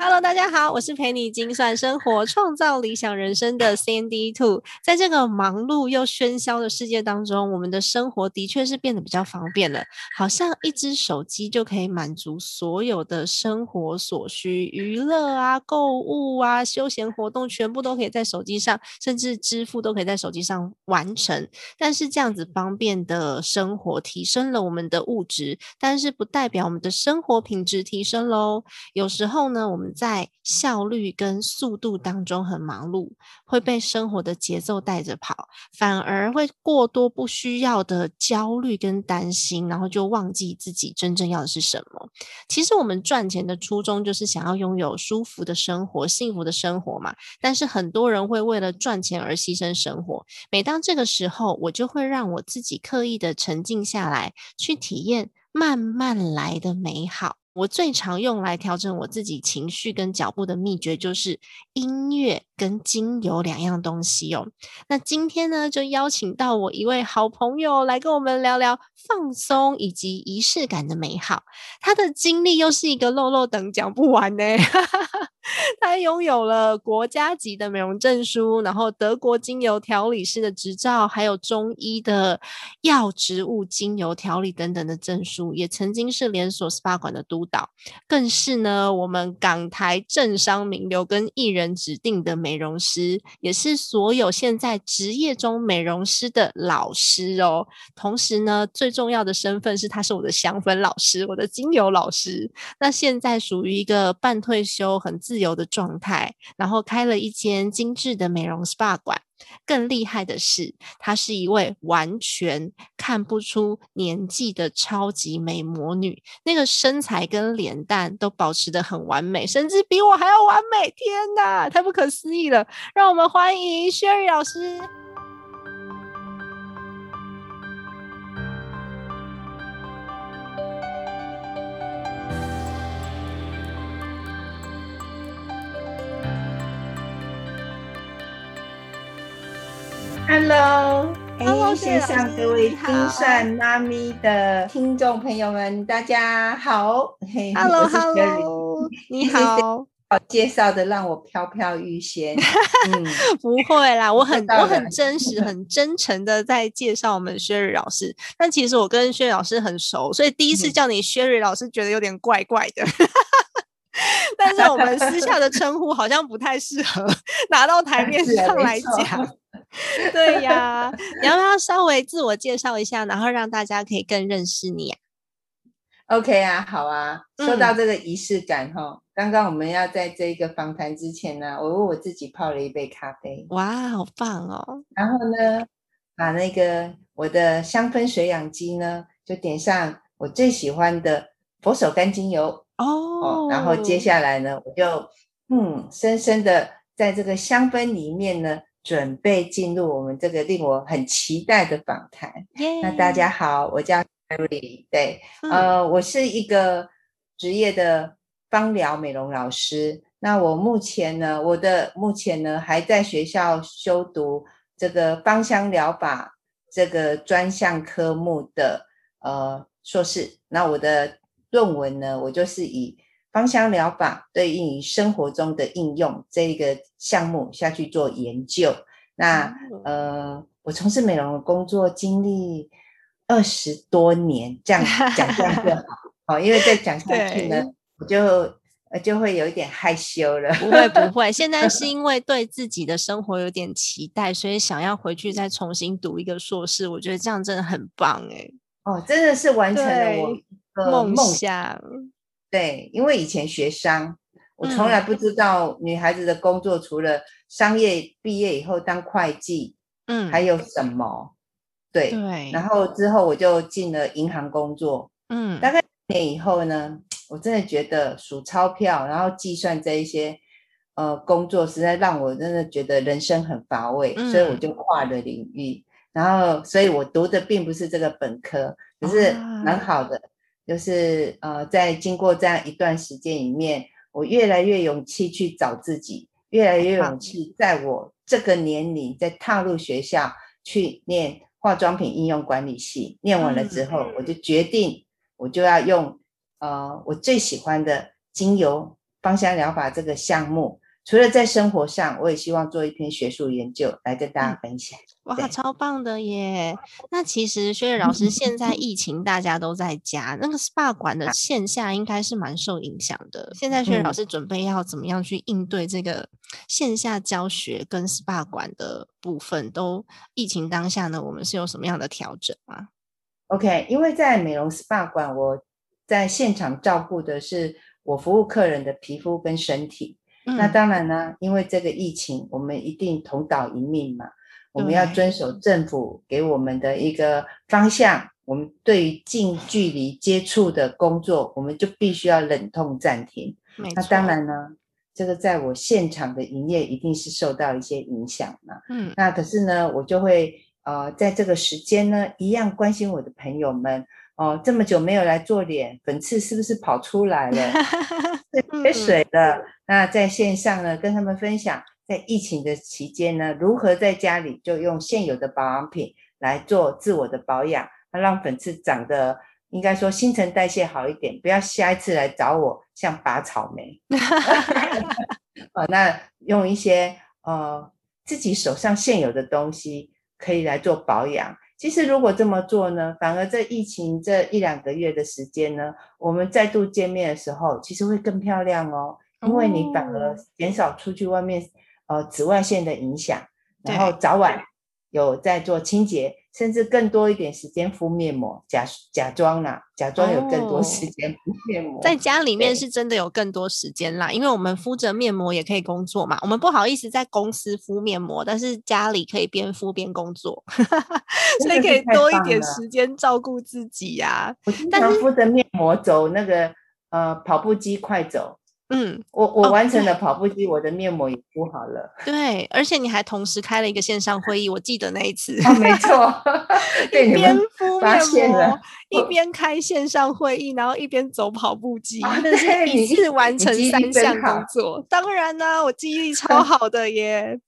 Hello，大家好，我是陪你精算生活、创造理想人生的 Sandy Two。在这个忙碌又喧嚣的世界当中，我们的生活的确是变得比较方便了，好像一只手机就可以满足所有的生活所需，娱乐啊、购物啊、休闲活动，全部都可以在手机上，甚至支付都可以在手机上完成。但是这样子方便的生活，提升了我们的物质，但是不代表我们的生活品质提升喽。有时候呢，我们在效率跟速度当中很忙碌，会被生活的节奏带着跑，反而会过多不需要的焦虑跟担心，然后就忘记自己真正要的是什么。其实我们赚钱的初衷就是想要拥有舒服的生活、幸福的生活嘛。但是很多人会为了赚钱而牺牲生活。每当这个时候，我就会让我自己刻意的沉静下来，去体验慢慢来的美好。我最常用来调整我自己情绪跟脚步的秘诀，就是音乐跟精油两样东西哦。那今天呢，就邀请到我一位好朋友来跟我们聊聊放松以及仪式感的美好。他的经历又是一个漏漏等讲不完呢。他拥有了国家级的美容证书，然后德国精油调理师的执照，还有中医的药植物精油调理等等的证书，也曾经是连锁 SPA 馆的督导，更是呢我们港台政商名流跟艺人指定的美容师，也是所有现在职业中美容师的老师哦。同时呢，最重要的身份是他是我的香氛老师，我的精油老师。那现在属于一个半退休，很自自由的状态，然后开了一间精致的美容 SPA 馆。更厉害的是，她是一位完全看不出年纪的超级美魔女，那个身材跟脸蛋都保持的很完美，甚至比我还要完美。天哪，太不可思议了！让我们欢迎 Sherry 老师。Hello，线上各位精算妈咪的听众朋友们，大家好。Hello，Hello，你好。好介绍的让我飘飘欲仙。嗯，不会啦，我很我很真实、很真诚的在介绍我们 Sherry 老师。但其实我跟 Sherry 老师很熟，所以第一次叫你 Sherry 老师，觉得有点怪怪的。但是我们私下的称呼好像不太适合拿到台面上来讲。对呀，你要不要稍微自我介绍一下，然后让大家可以更认识你啊？OK 啊，好啊。说到这个仪式感哈，刚刚我们要在这个访谈之前呢，我为我自己泡了一杯咖啡。哇，好棒哦！然后呢，把那个我的香氛水养机呢，就点上我最喜欢的佛手柑精油哦。然后接下来呢，我就嗯，深深的在这个香氛里面呢。准备进入我们这个令我很期待的访谈。那大家好，我叫 Mary，对，呃，我是一个职业的芳疗美容老师。那我目前呢，我的目前呢还在学校修读这个芳香疗法这个专项科目的呃硕士。那我的论文呢，我就是以芳香疗法对应于生活中的应用这个项目下去做研究。那呃，我从事美容的工作经历二十多年，这样 讲这样就好。好，因为再讲下去呢，我就呃就会有一点害羞了。不会不会，现在是 因为对自己的生活有点期待，所以想要回去再重新读一个硕士。我觉得这样真的很棒哎。哦，真的是完成了我梦想。对，因为以前学商，我从来不知道女孩子的工作除了商业毕业以后当会计，嗯，还有什么？对，对。然后之后我就进了银行工作，嗯，大概年以后呢，我真的觉得数钞票，然后计算这一些呃工作，实在让我真的觉得人生很乏味，所以我就跨了领域。然后，所以我读的并不是这个本科，可是蛮好的。就是呃，在经过这样一段时间里面，我越来越勇气去找自己，越来越勇气，在我这个年龄在踏入学校去念化妆品应用管理系。念完了之后，我就决定，我就要用呃我最喜欢的精油芳香疗法这个项目。除了在生活上，我也希望做一篇学术研究来跟大家分享。哇，超棒的耶！那其实薛老师现在疫情大家都在家，那个 SPA 馆的线下应该是蛮受影响的。现在薛老师准备要怎么样去应对这个线下教学跟 SPA 馆的部分？都疫情当下呢，我们是有什么样的调整吗？OK，因为在美容 SPA 馆，我在现场照顾的是我服务客人的皮肤跟身体。那当然呢，因为这个疫情，我们一定同岛一命嘛。我们要遵守政府给我们的一个方向。我们对于近距离接触的工作，我们就必须要忍痛暂停。那当然呢，这个在我现场的营业一定是受到一些影响嘛。嗯。那可是呢，我就会呃，在这个时间呢，一样关心我的朋友们。哦，这么久没有来做脸，粉刺是不是跑出来了？缺水了。那在线上呢，跟他们分享，在疫情的期间呢，如何在家里就用现有的保养品来做自我的保养，那让粉刺长得应该说新陈代谢好一点，不要下一次来找我像拔草莓。哦，那用一些呃自己手上现有的东西可以来做保养。其实，如果这么做呢，反而在疫情这一两个月的时间呢，我们再度见面的时候，其实会更漂亮哦，因为你反而减少出去外面呃紫外线的影响，然后早晚有在做清洁。甚至更多一点时间敷面膜，假假装啦，假装有更多时间敷面膜。在家里面是真的有更多时间啦，因为我们敷着面膜也可以工作嘛。我们不好意思在公司敷面膜，但是家里可以边敷边工作，所以可以多一点时间照顾自己呀。我经常敷着面膜走那个呃跑步机快走。嗯，我我完成了跑步机，我的面膜也敷好了。对，而且你还同时开了一个线上会议，我记得那一次。没错，一边敷面膜，一边开线上会议，然后一边走跑步机，那是一次完成三项工作。当然呢，我记忆力 超好的耶。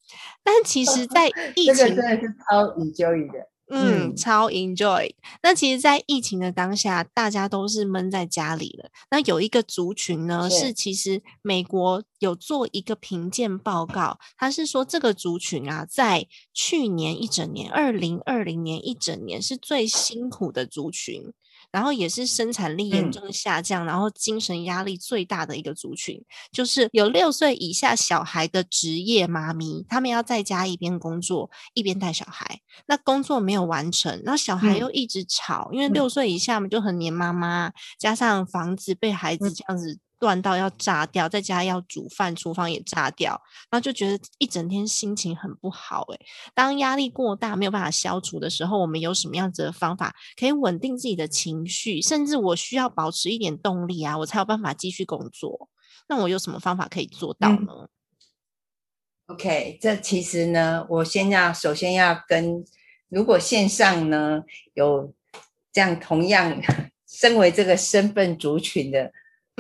但其实，在 疫情真的是超 enjoy 的。嗯，超 enjoy。那其实，在疫情的当下，大家都是闷在家里了。那有一个族群呢，是其实美国有做一个评鉴报告，他是说这个族群啊，在去年一整年，二零二零年一整年是最辛苦的族群。然后也是生产力严重下降，然后精神压力最大的一个族群，就是有六岁以下小孩的职业妈咪，他们要在家一边工作一边带小孩，那工作没有完成，然后小孩又一直吵，因为六岁以下嘛就很黏妈妈，加上房子被孩子这样子。乱到要炸掉，在家要煮饭，厨房也炸掉，然后就觉得一整天心情很不好。诶，当压力过大没有办法消除的时候，我们有什么样子的方法可以稳定自己的情绪？甚至我需要保持一点动力啊，我才有办法继续工作。那我有什么方法可以做到呢？OK，这其实呢，我先要首先要跟如果线上呢有这样同样 身为这个身份族群的。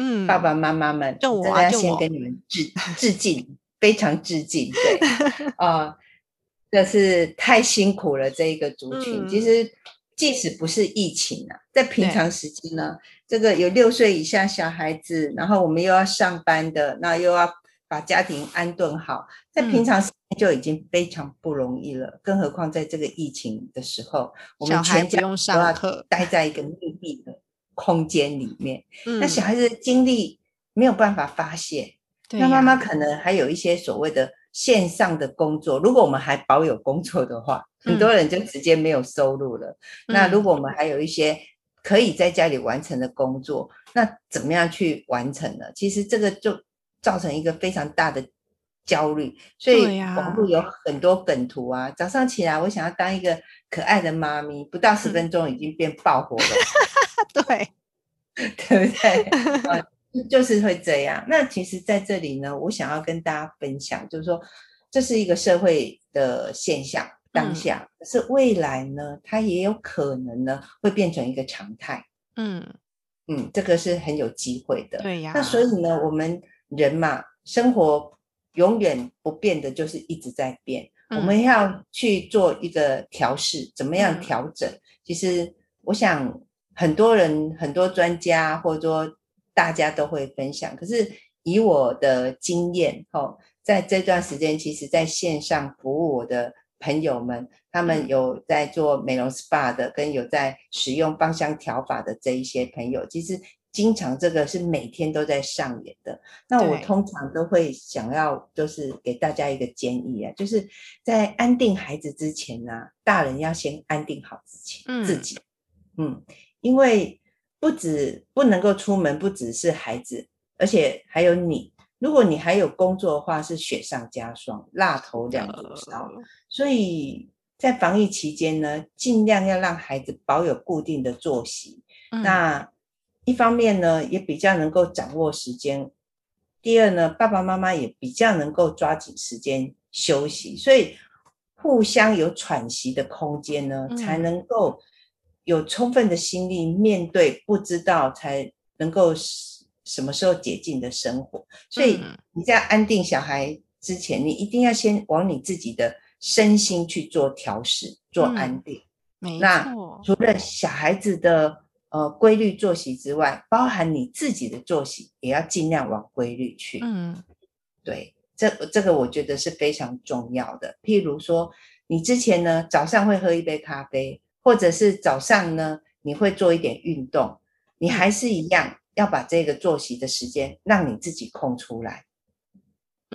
嗯，爸爸妈妈们，真的要先跟你们致致敬，非常致敬。对，啊，这是太辛苦了这一个族群。其实，即使不是疫情啊，在平常时间呢，这个有六岁以下小孩子，然后我们又要上班的，那又要把家庭安顿好，在平常时间就已经非常不容易了，更何况在这个疫情的时候，我们全家都要待在一个密闭的。空间里面，那小孩子的精力没有办法发泄，那妈妈可能还有一些所谓的线上的工作。如果我们还保有工作的话，很多人就直接没有收入了。那如果我们还有一些可以在家里完成的工作，那怎么样去完成呢？其实这个就造成一个非常大的焦虑。所以网络有很多梗图啊，早上起来我想要当一个可爱的妈咪，不到十分钟已经变爆火了。对，对不对？啊，就是会这样。那其实，在这里呢，我想要跟大家分享，就是说，这是一个社会的现象，当下，可是未来呢，它也有可能呢，会变成一个常态。嗯嗯，这个是很有机会的。对呀。那所以呢，我们人嘛，生活永远不变的，就是一直在变。我们要去做一个调试，怎么样调整？其实我想。很多人、很多专家，或者说大家都会分享。可是以我的经验，哦，在这段时间，其实在线上服务我的朋友们，他们有在做美容 SPA 的，跟有在使用芳香调法的这一些朋友，其实经常这个是每天都在上演的。那我通常都会想要，就是给大家一个建议啊，就是在安定孩子之前呢，大人要先安定好自己，自己，嗯。因为不止不能够出门，不只是孩子，而且还有你。如果你还有工作的话，是雪上加霜，蜡头两头烧。所以在防疫期间呢，尽量要让孩子保有固定的作息。那一方面呢，也比较能够掌握时间；第二呢，爸爸妈妈也比较能够抓紧时间休息。所以互相有喘息的空间呢，才能够。有充分的心力面对不知道才能够什么时候解禁的生活，所以你在安定小孩之前，你一定要先往你自己的身心去做调试，做安定。那除了小孩子的呃规律作息之外，包含你自己的作息也要尽量往规律去。嗯，对，这这个我觉得是非常重要的。譬如说，你之前呢早上会喝一杯咖啡。或者是早上呢，你会做一点运动，你还是一样要把这个作息的时间让你自己空出来。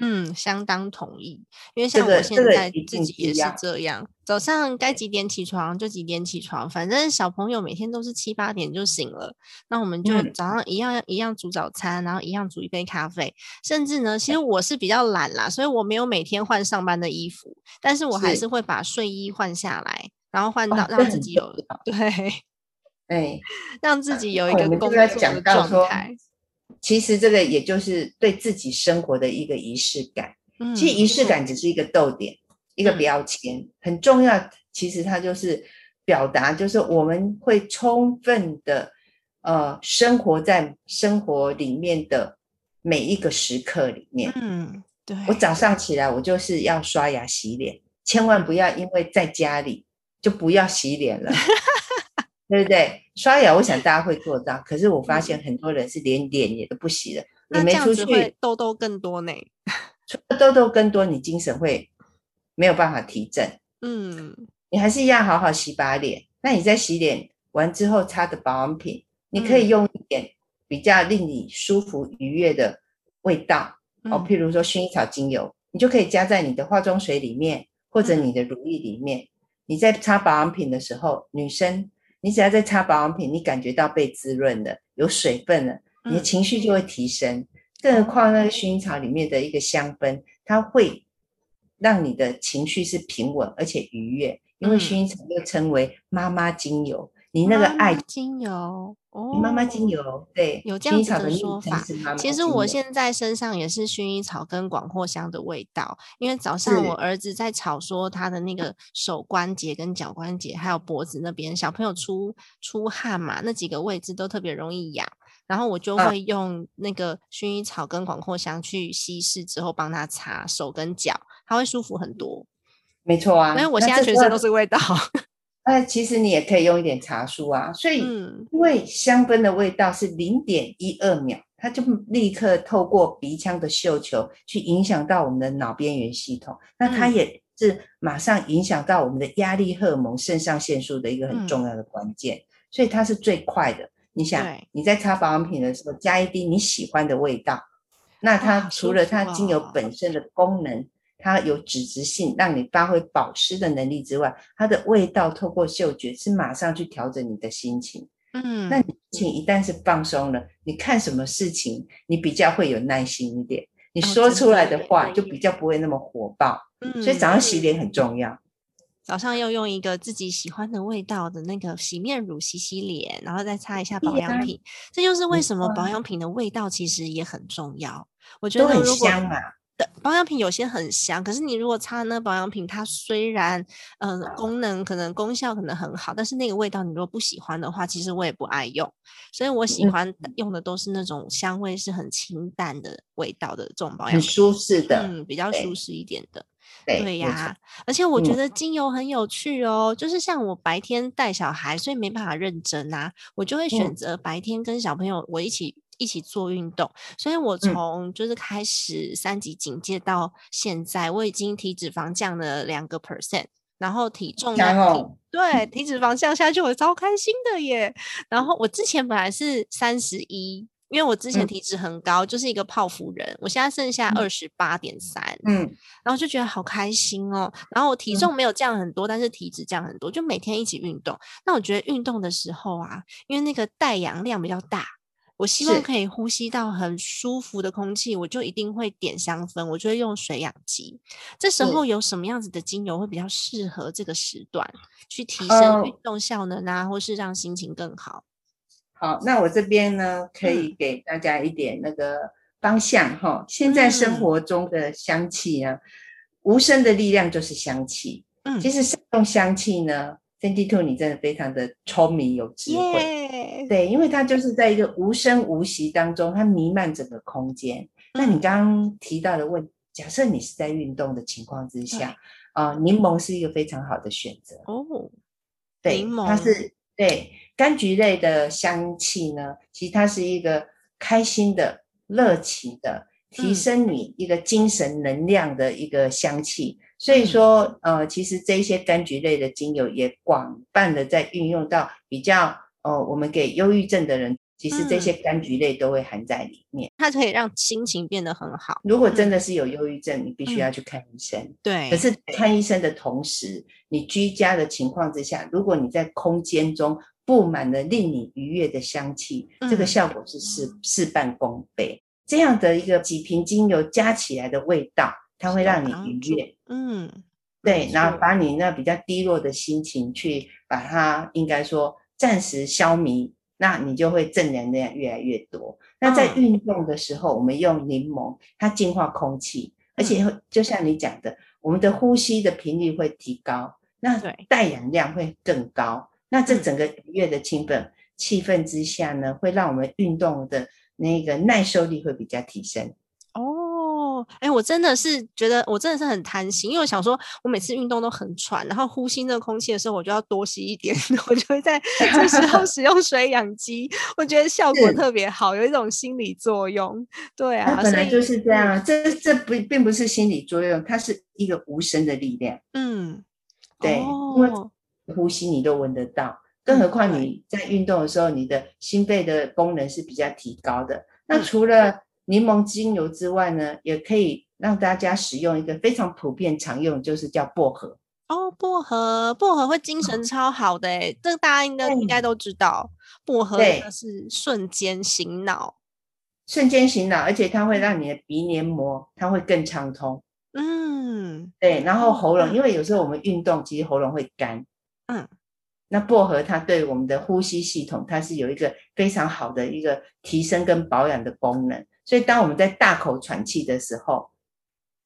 嗯，相当同意，因为像我现在自己也是这样，早上该几点起床就几点起床，反正小朋友每天都是七八点就醒了，那我们就早上一样一样煮早餐，然后一样煮一杯咖啡，甚至呢，其实。我是比较懒啦，所以我没有每天换上班的衣服，但是我还是会把睡衣换下来。然后换到 让自己有对，哎，让自己有一个工作的状态。其实这个也就是对自己生活的一个仪式感。其实仪式感只是一个逗点，一个标签，很重要。其实它就是表达，就是我们会充分的呃生活在生活里面的每一个时刻里面。嗯，对。我早上起来，我就是要刷牙洗脸，千万不要因为在家里。就不要洗脸了，对不对？刷牙，我想大家会做到。可是我发现很多人是连脸也都不洗了。你没出去，痘痘更多呢。痘痘更多，你精神会没有办法提振。嗯，你还是一样好好洗把脸。那你在洗脸完之后擦的保养品，你可以用一点比较令你舒服愉悦的味道哦，譬如说薰衣草精油，你就可以加在你的化妆水里面，或者你的乳液里面。你在擦保养品的时候，女生，你只要在擦保养品，你感觉到被滋润了，有水分了，你的情绪就会提升。更何况那个薰衣草里面的一个香氛，它会让你的情绪是平稳而且愉悦，因为薰衣草又称为妈妈精油。你那个爱精油哦，妈妈精油对，有这样子的说法。其实我现在身上也是薰衣草跟广藿香的味道，因为早上我儿子在吵说他的那个手关节跟脚关节还有脖子那边小朋友出出汗嘛，那几个位置都特别容易痒，然后我就会用那个薰衣草跟广藿香去稀释之后帮他擦手跟脚，他会舒服很多。没错啊，因为我现在全身都是味道。那其实你也可以用一点茶树啊，所以因为香氛的味道是零点一二秒，它就立刻透过鼻腔的嗅球去影响到我们的脑边缘系统，那它也是马上影响到我们的压力荷尔蒙肾上腺素的一个很重要的关键，所以它是最快的。你想你在擦保养品的时候加一滴你喜欢的味道，那它除了它精油本身的功能。它有脂质性，让你发挥保湿的能力之外，它的味道透过嗅觉是马上去调整你的心情。嗯，那你心情一旦是放松了，你看什么事情你比较会有耐心一点，你说出来的话就比较不会那么火爆。嗯，所以早上洗脸很重要。早上要用一个自己喜欢的味道的那个洗面乳洗洗脸，然后再擦一下保养品。这就是为什么保养品的味道其实也很重要。我觉得很香啊。的保养品有些很香，可是你如果擦那保养品，它虽然嗯功能可能功效可能很好，但是那个味道你如果不喜欢的话，其实我也不爱用。所以我喜欢用的都是那种香味是很清淡的味道的这种保养品，很舒适的，嗯，比较舒适一点的。对呀，而且我觉得精油很有趣哦，就是像我白天带小孩，所以没办法认真啊，我就会选择白天跟小朋友我一起。一起做运动，所以我从就是开始三级警戒到现在，我已经体脂肪降了两个 percent，然后体重对体脂肪降下去，我超开心的耶。然后我之前本来是三十一，因为我之前体脂很高，就是一个泡芙人，我现在剩下二十八点三，嗯，然后就觉得好开心哦。然后我体重没有降很多，但是体脂降很多，就每天一起运动。那我觉得运动的时候啊，因为那个带氧量比较大。我希望可以呼吸到很舒服的空气，我就一定会点香氛，我就会用水氧机。这时候有什么样子的精油会比较适合这个时段，去提升运动效能啊，或是让心情更好？好，那我这边呢，可以给大家一点那个方向哈。现在生活中的香气啊，无声的力量就是香气。嗯，其实用香气呢。Cindy Two，你真的非常的聪明有智慧，对，因为它就是在一个无声无息当中，它弥漫整个空间。那你刚刚提到的问，假设你是在运动的情况之下，啊，柠檬是一个非常好的选择哦。对，它是对柑橘类的香气呢，其实它是一个开心的、热情的，提升你一个精神能量的一个香气。所以说，呃，其实这些柑橘类的精油也广泛的在运用到比较，呃，我们给忧郁症的人，其实这些柑橘类都会含在里面。它可以让心情变得很好。如果真的是有忧郁症，你必须要去看医生。对。可是看医生的同时，你居家的情况之下，如果你在空间中布满了令你愉悦的香气，这个效果是事事半功倍。这样的一个几瓶精油加起来的味道。它会让你愉悦，嗯，对，然后把你那比较低落的心情去把它，应该说暂时消弭，那你就会正能量越来越多。那在运动的时候，我们用柠檬，它净化空气，而且就像你讲的，我们的呼吸的频率会提高，那带氧量会更高。那这整个愉悦的气氛气氛之下呢，会让我们运动的那个耐受力会比较提升。哎，我真的是觉得，我真的是很贪心，因为我想说，我每次运动都很喘，然后呼吸那个空气的时候，我就要多吸一点，我就会在这时候使用水氧机，我觉得效果特别好，有一种心理作用。对啊，本来就是这样，这这不并不是心理作用，它是一个无声的力量。嗯，对，因为呼吸你都闻得到，更何况你在运动的时候，你的心肺的功能是比较提高的。那除了柠檬精油之外呢，也可以让大家使用一个非常普遍常用，就是叫薄荷。哦，薄荷，薄荷会精神超好的诶，这个大家应该应该都知道，薄荷是瞬间醒脑，瞬间醒脑，而且它会让你的鼻黏膜它会更畅通。嗯，对，然后喉咙，因为有时候我们运动，其实喉咙会干。嗯。那薄荷它对我们的呼吸系统，它是有一个非常好的一个提升跟保养的功能。所以当我们在大口喘气的时候，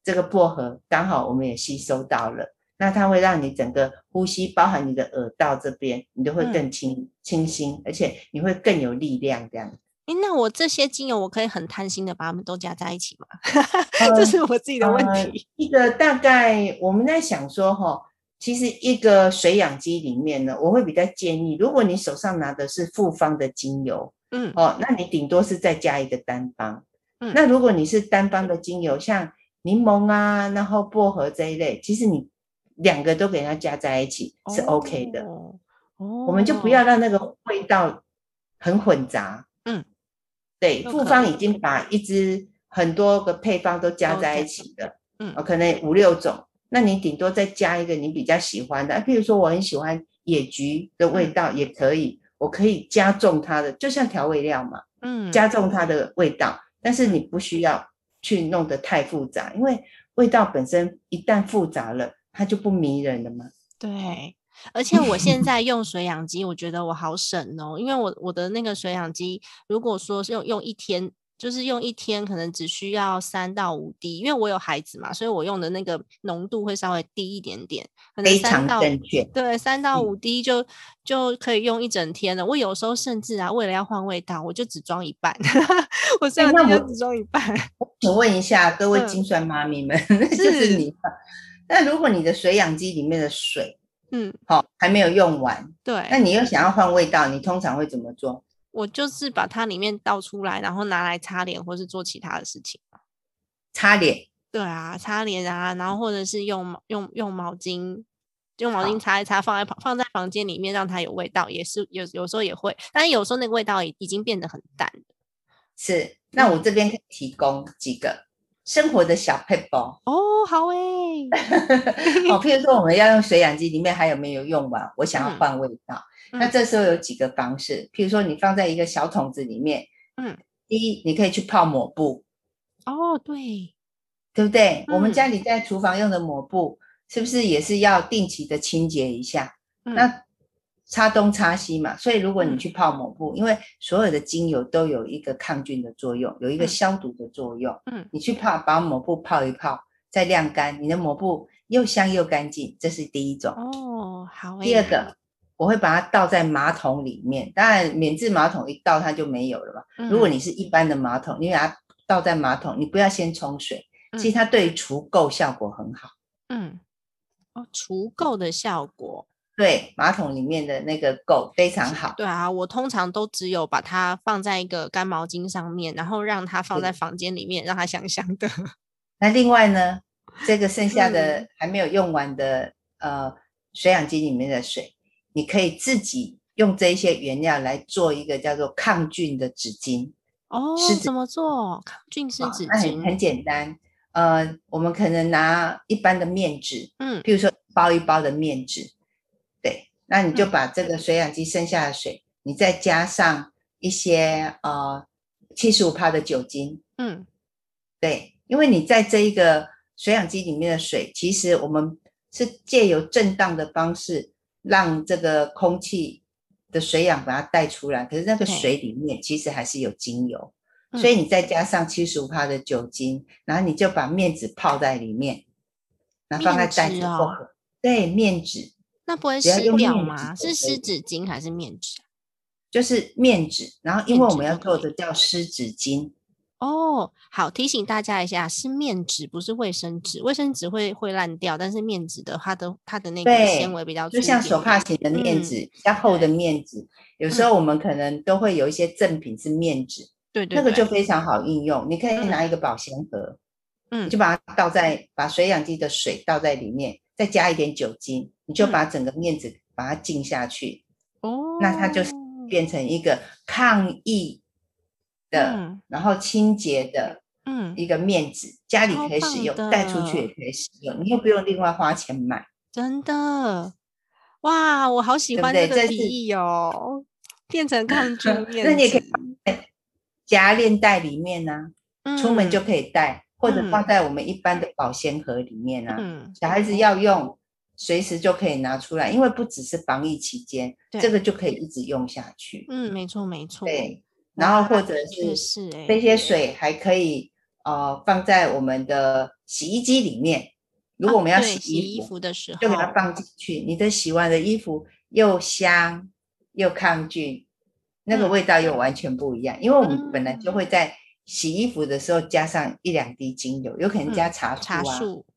这个薄荷刚好我们也吸收到了，那它会让你整个呼吸，包含你的耳道这边，你都会更清清新，而且你会更有力量这样。哎，那我这些精油我可以很贪心的把它们都加在一起吗？这是我自己的问题。一个大概我们在想说哈。其实一个水养机里面呢，我会比较建议，如果你手上拿的是复方的精油，嗯，哦，那你顶多是再加一个单方，嗯，那如果你是单方的精油，像柠檬啊，然后薄荷这一类，其实你两个都给它加在一起是 OK 的，哦，我们就不要让那个味道很混杂，嗯，对，复方已经把一支很多个配方都加在一起的，嗯，可能五六种。那你顶多再加一个你比较喜欢的，譬如说我很喜欢野菊的味道也可以，我可以加重它的，就像调味料嘛，嗯，加重它的味道，但是你不需要去弄得太复杂，因为味道本身一旦复杂了，它就不迷人了嘛。对，而且我现在用水养机，我觉得我好省哦，因为我我的那个水养机，如果说是用用一天。就是用一天可能只需要三到五滴，因为我有孩子嘛，所以我用的那个浓度会稍微低一点点。非常正确。对，三到五滴就就可以用一整天了。我有时候甚至啊，为了要换味道，我就只装一半。我现在就只装一半。我请问一下各位精算妈咪们，就是你。那如果你的水养机里面的水，嗯，好还没有用完，对，那你又想要换味道，你通常会怎么做？我就是把它里面倒出来，然后拿来擦脸，或是做其他的事情。擦脸？对啊，擦脸啊，然后或者是用用用毛巾，用毛巾擦一擦，放在放在房间里面，让它有味道，也是有有时候也会，但是有时候那个味道已已经变得很淡是，那我这边可以提供几个生活的小配包哦，好诶。好，譬如说我们要用水养机，里面还有没有用完？我想要换味道。那这时候有几个方式，譬如说你放在一个小桶子里面，嗯，第一你可以去泡抹布，哦，对，对不对？我们家里在厨房用的抹布，是不是也是要定期的清洁一下？那擦东擦西嘛，所以如果你去泡抹布，因为所有的精油都有一个抗菌的作用，有一个消毒的作用，嗯，你去泡把抹布泡一泡，再晾干，你的抹布又香又干净，这是第一种。哦，好。第二个。我会把它倒在马桶里面，当然免治马桶一倒它就没有了嘛。如果你是一般的马桶，你把它倒在马桶，你不要先冲水，其实它对除垢效果很好。嗯，哦，除垢的效果，对马桶里面的那个垢非常好。对啊，我通常都只有把它放在一个干毛巾上面，然后让它放在房间里面，让它香香的。那另外呢，这个剩下的还没有用完的呃水养机里面的水。你可以自己用这些原料来做一个叫做抗菌的纸巾哦。是怎么做抗菌湿纸巾？那很很简单。呃，我们可能拿一般的面纸，嗯，譬如说包一包的面纸，对，那你就把这个水养机剩下的水，你再加上一些呃七十五帕的酒精，嗯，对，因为你在这一个水养机里面的水，其实我们是借由震荡的方式。让这个空气的水氧把它带出来，可是那个水里面其实还是有精油，所以你再加上七十五帕的酒精，然后你就把面纸泡在里面，然后放在袋子。对，面纸。那不会湿掉吗？是湿纸巾还是面纸？就是面纸，然后因为我们要做的叫湿纸巾。哦，好，提醒大家一下，是面纸，不是卫生纸。卫生纸会会烂掉，但是面纸的它的它的那个纤维比较，就像手帕型的面纸，比较厚的面纸。有时候我们可能都会有一些赠品是面纸，对对，那个就非常好应用。你可以拿一个保鲜盒，嗯，就把它倒在把水养机的水倒在里面，再加一点酒精，你就把整个面子把它浸下去。哦，那它就变成一个抗疫。的，然后清洁的，嗯，一个面纸，家里可以使用，带出去也可以使用，你又不用另外花钱买。真的，哇，我好喜欢这个提议哦，变成抗 菌面那你也可以 夹链袋里面呢，出门就可以带，或者放在我们一般的保鲜盒里面啊。嗯，小孩子要用，随时就可以拿出来，因为不只是防疫期间，这个就可以一直用下去。嗯，没错，没错。对。然后或者是这些水还可以呃放在我们的洗衣机里面。如果我们要洗衣服的时候，就给它放进去。你的洗完的衣服又香又抗菌，那个味道又完全不一样。因为我们本来就会在洗衣服的时候加上一两滴精油，有可能加茶树啊，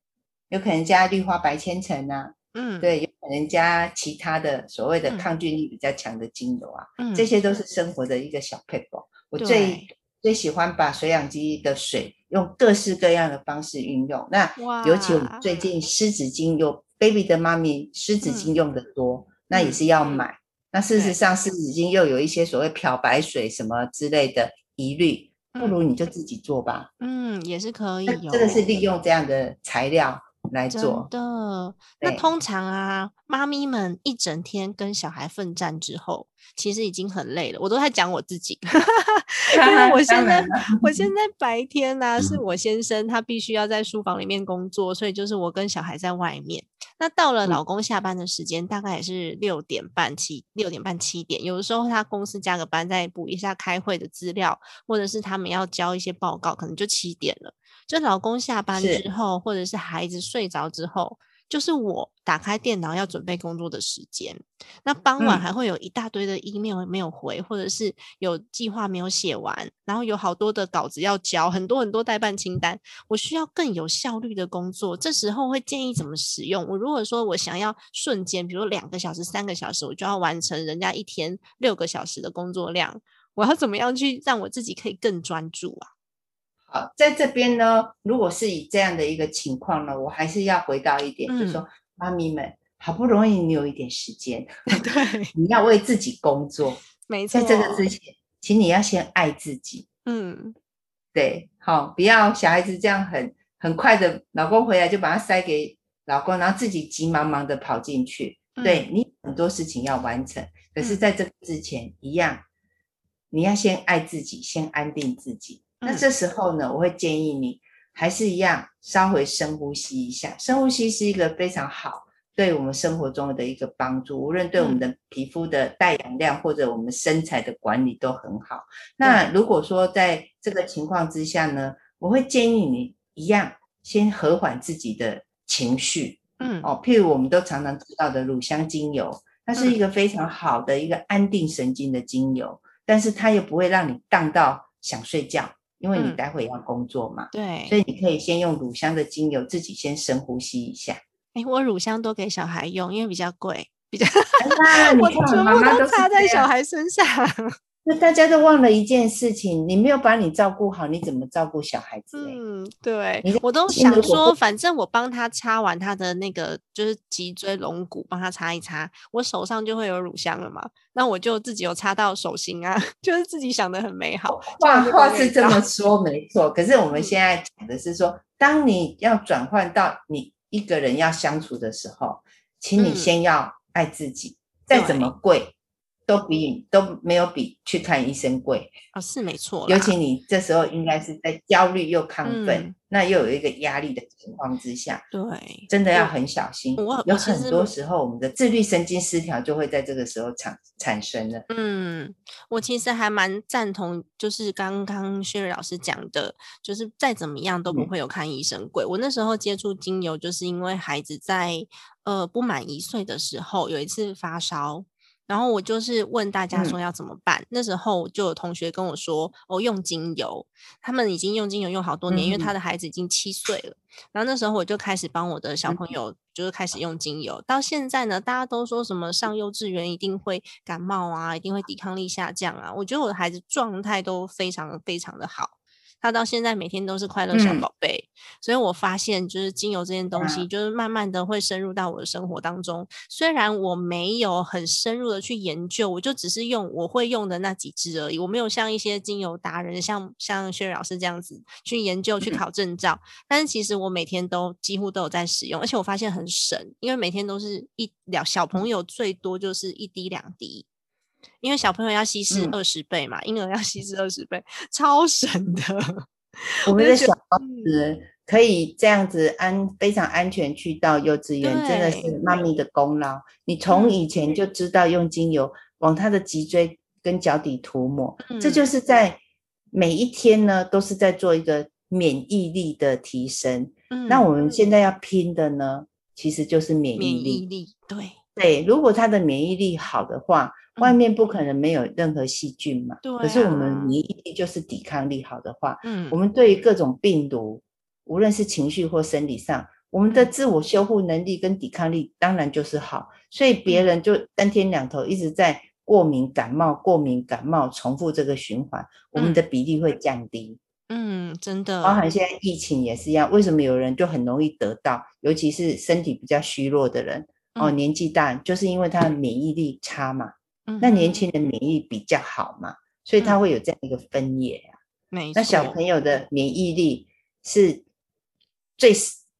有可能加绿花白千层啊。嗯，对，有可能加其他的所谓的抗菌力比较强的精油啊，这些都是生活的一个小配方。我最最喜欢把水养机的水用各式各样的方式运用。那尤其我们最近湿纸巾有 baby 的妈咪湿纸巾用的多，那也是要买。那事实上湿纸巾又有一些所谓漂白水什么之类的疑虑，不如你就自己做吧。嗯，也是可以。这个是利用这样的材料。来做的。那通常啊，妈咪们一整天跟小孩奋战之后，其实已经很累了。我都在讲我自己，因为我现在我现在白天呢，是我先生他必须要在书房里面工作，所以就是我跟小孩在外面。那到了老公下班的时间，大概也是六点半七六点半七点，有的时候他公司加个班，再补一下开会的资料，或者是他们要交一些报告，可能就七点了。就老公下班之后，或者是孩子睡着之后。就是我打开电脑要准备工作的时间，那傍晚还会有一大堆的 email 没有回，或者是有计划没有写完，然后有好多的稿子要交，很多很多代办清单，我需要更有效率的工作。这时候会建议怎么使用？我如果说我想要瞬间，比如两个小时、三个小时，我就要完成人家一天六个小时的工作量，我要怎么样去让我自己可以更专注啊？好，在这边呢，如果是以这样的一个情况呢，我还是要回到一点，就是说，妈咪们，好不容易你有一点时间，对，你要为自己工作，没错，在这个之前，请你要先爱自己，嗯，对，好，不要小孩子这样很很快的，老公回来就把他塞给老公，然后自己急忙忙的跑进去，对你很多事情要完成，可是在这之前一样，你要先爱自己，先安定自己。那这时候呢，我会建议你还是一样，稍微深呼吸一下。深呼吸是一个非常好对我们生活中的一个帮助，无论对我们的皮肤的带氧量或者我们身材的管理都很好。那如果说在这个情况之下呢，我会建议你一样先和缓自己的情绪。嗯，哦，譬如我们都常常知道的乳香精油，它是一个非常好的一个安定神经的精油，但是它又不会让你荡到想睡觉。因为你待会要工作嘛，对，所以你可以先用乳香的精油，自己先深呼吸一下。哎，我乳香都给小孩用，因为比较贵，比较，我全部都擦在小孩身上。那大家都忘了一件事情，你没有把你照顾好，你怎么照顾小孩子？嗯，对，我都想说，反正我帮他擦完他的那个就是脊椎龙骨，帮他擦一擦，我手上就会有乳香了嘛。那我就自己有擦到手心啊，就是自己想的很美好。话话是这么说没错，可是我们现在讲的是说，当你要转换到你一个人要相处的时候，请你先要爱自己，再怎么贵。都比都没有比去看医生贵啊，是没错。尤其你这时候应该是在焦虑又亢奋，那又有一个压力的情况之下，对，真的要很小心。有很多时候，我们的自律神经失调就会在这个时候产产生了。嗯，我其实还蛮赞同，就是刚刚薛瑞老师讲的，就是再怎么样都不会有看医生贵。我那时候接触精油，就是因为孩子在呃不满一岁的时候，有一次发烧。然后我就是问大家说要怎么办？那时候就有同学跟我说：“哦，用精油。”他们已经用精油用好多年，因为他的孩子已经七岁了。然后那时候我就开始帮我的小朋友，就是开始用精油。到现在呢，大家都说什么上幼稚园一定会感冒啊，一定会抵抗力下降啊。我觉得我的孩子状态都非常非常的好。他到现在每天都是快乐小宝贝，所以我发现就是精油这件东西，就是慢慢的会深入到我的生活当中。虽然我没有很深入的去研究，我就只是用我会用的那几支而已，我没有像一些精油达人，像像薛老师这样子去研究去考证照。但是其实我每天都几乎都有在使用，而且我发现很省，因为每天都是一两小朋友最多就是一滴两滴。因为小朋友要稀释二十倍嘛，婴儿要稀释二十倍，超神的。我们的小孩子可以这样子安非常安全去到幼稚园，真的是妈咪的功劳。你从以前就知道用精油往他的脊椎跟脚底涂抹，这就是在每一天呢都是在做一个免疫力的提升。那我们现在要拼的呢，其实就是免疫力免疫力。对对，如果他的免疫力好的话。外面不可能没有任何细菌嘛？对。可是我们免疫力就是抵抗力好的话，嗯，我们对于各种病毒，无论是情绪或生理上，我们的自我修复能力跟抵抗力当然就是好。所以别人就三天两头一直在过敏感冒、过敏感冒，重复这个循环，我们的比例会降低。嗯，真的。包含现在疫情也是一样，为什么有人就很容易得到，尤其是身体比较虚弱的人，哦，年纪大，就是因为他的免疫力差嘛。那年轻人免疫比较好嘛，所以他会有这样一个分野啊。没那小朋友的免疫力是最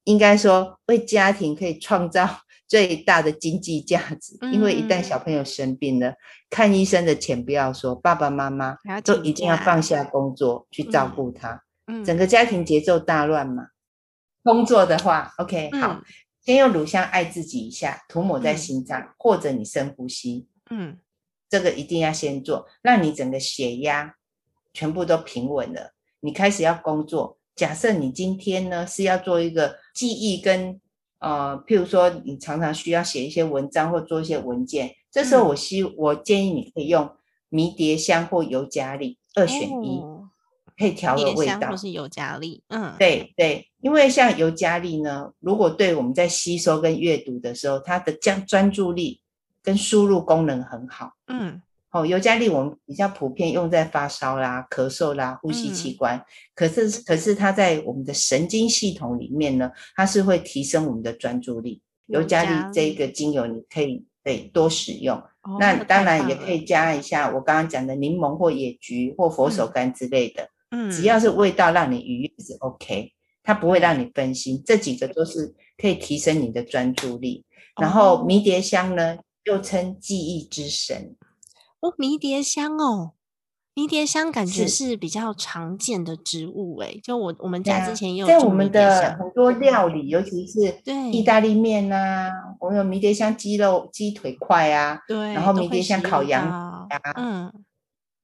应该说为家庭可以创造 最大的经济价值。因为一旦小朋友生病了，看医生的钱不要说，爸爸妈妈都一定要放下工作去照顾他。嗯，整个家庭节奏大乱嘛。工作的话，OK，好，先用乳香爱自己一下，涂抹在心脏，或者你深呼吸。嗯，这个一定要先做，让你整个血压全部都平稳了。你开始要工作。假设你今天呢是要做一个记忆跟呃，譬如说你常常需要写一些文章或做一些文件，这时候我希我建议你可以用迷迭香或尤加利二选一，可以调个味道。或是尤加利，嗯，对对，因为像尤加利呢，如果对我们在吸收跟阅读的时候，它的将专注力跟输入功能很好，嗯。哦，尤加利我们比较普遍用在发烧啦、咳嗽啦、呼吸器官，可是可是它在我们的神经系统里面呢，它是会提升我们的专注力。尤加利这个精油你可以对多使用，那当然也可以加一下我刚刚讲的柠檬或野菊或佛手柑之类的，嗯，只要是味道让你愉悦是 OK，它不会让你分心，这几个都是可以提升你的专注力。然后迷迭香呢，又称记忆之神。哦，迷迭香哦，迷迭香感觉是。比较常见的植物哎，就我我们家之前也有在我们的很多料理，尤其是对。意大利面呐，我们有迷迭香鸡肉鸡腿块啊，对，然后迷迭香烤羊啊，嗯，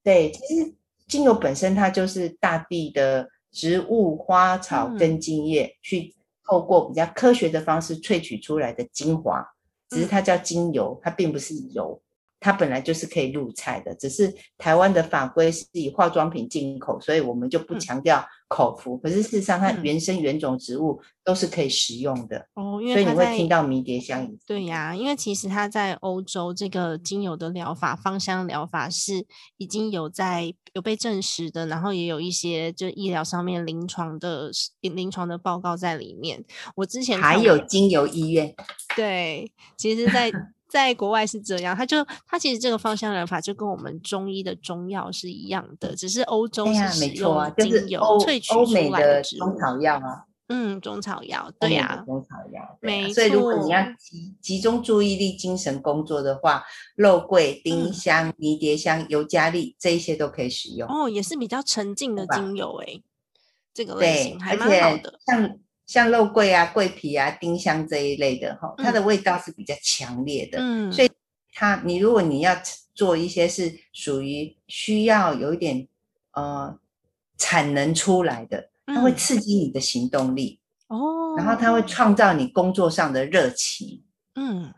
对，其实精油本身它就是大地的植物花草根茎叶，去透过比较科学的方式萃取出来的精华，只是它叫精油，它并不是油。它本来就是可以入菜的，只是台湾的法规是以化妆品进口，所以我们就不强调口服。可是事实上，它原生原种植物都是可以食用的哦。所以你会听到迷迭香。对呀，因为其实它在欧洲这个精油的疗法，芳香疗法是已经有在有被证实的，然后也有一些就医疗上面临床的临床的报告在里面。我之前还有精油医院。对，其实，在。在国外是这样，它就它其实这个芳香疗法就跟我们中医的中药是一样的，只是欧洲是使用精油萃取出来的中草药啊。嗯，中草药，对呀，中草药。没错。所以如果你要集集中注意力、精神工作的话，肉桂、丁香、迷迭香、尤加利这一些都可以使用。哦，也是比较沉静的精油哎，这个类型还蛮好的。像像肉桂啊、桂皮啊、丁香这一类的哈，它的味道是比较强烈的，嗯，所以它你如果你要做一些是属于需要有一点呃产能出来的，它会刺激你的行动力哦，然后它会创造你工作上的热情，嗯，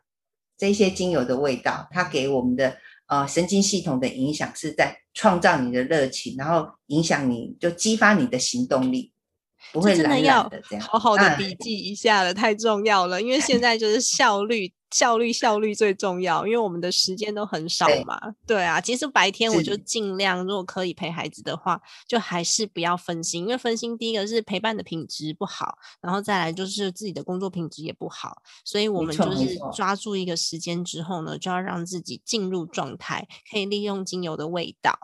这些精油的味道，它给我们的呃神经系统的影响是在创造你的热情，然后影响你就激发你的行动力。不会真的要好好的笔记一下了，太重要了，因为现在就是效率。效率效率最重要，因为我们的时间都很少嘛。对啊，其实白天我就尽量，如果可以陪孩子的话，就还是不要分心，因为分心第一个是陪伴的品质不好，然后再来就是自己的工作品质也不好。所以我们就是抓住一个时间之后呢，就要让自己进入状态，可以利用精油的味道。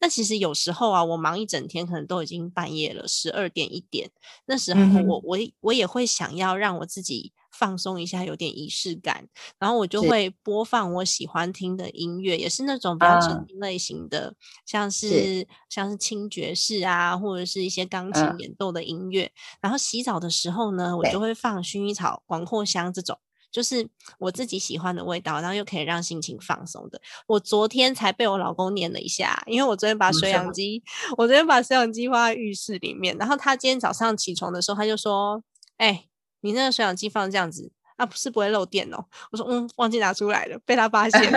那其实有时候啊，我忙一整天，可能都已经半夜了，十二点一点，那时候我我我也会想要让我自己。放松一下，有点仪式感，然后我就会播放我喜欢听的音乐，也是那种比较沉浸类型的，像是像是轻爵士啊，或者是一些钢琴演奏的音乐。然后洗澡的时候呢，我就会放薰衣草、广藿香这种，就是我自己喜欢的味道，然后又可以让心情放松的。我昨天才被我老公念了一下，因为我昨天把水养机，我昨天把水养机放在浴室里面，然后他今天早上起床的时候，他就说：“哎。”你那个水养机放这样子啊，不是不会漏电哦。我说嗯，忘记拿出来了，被他发现。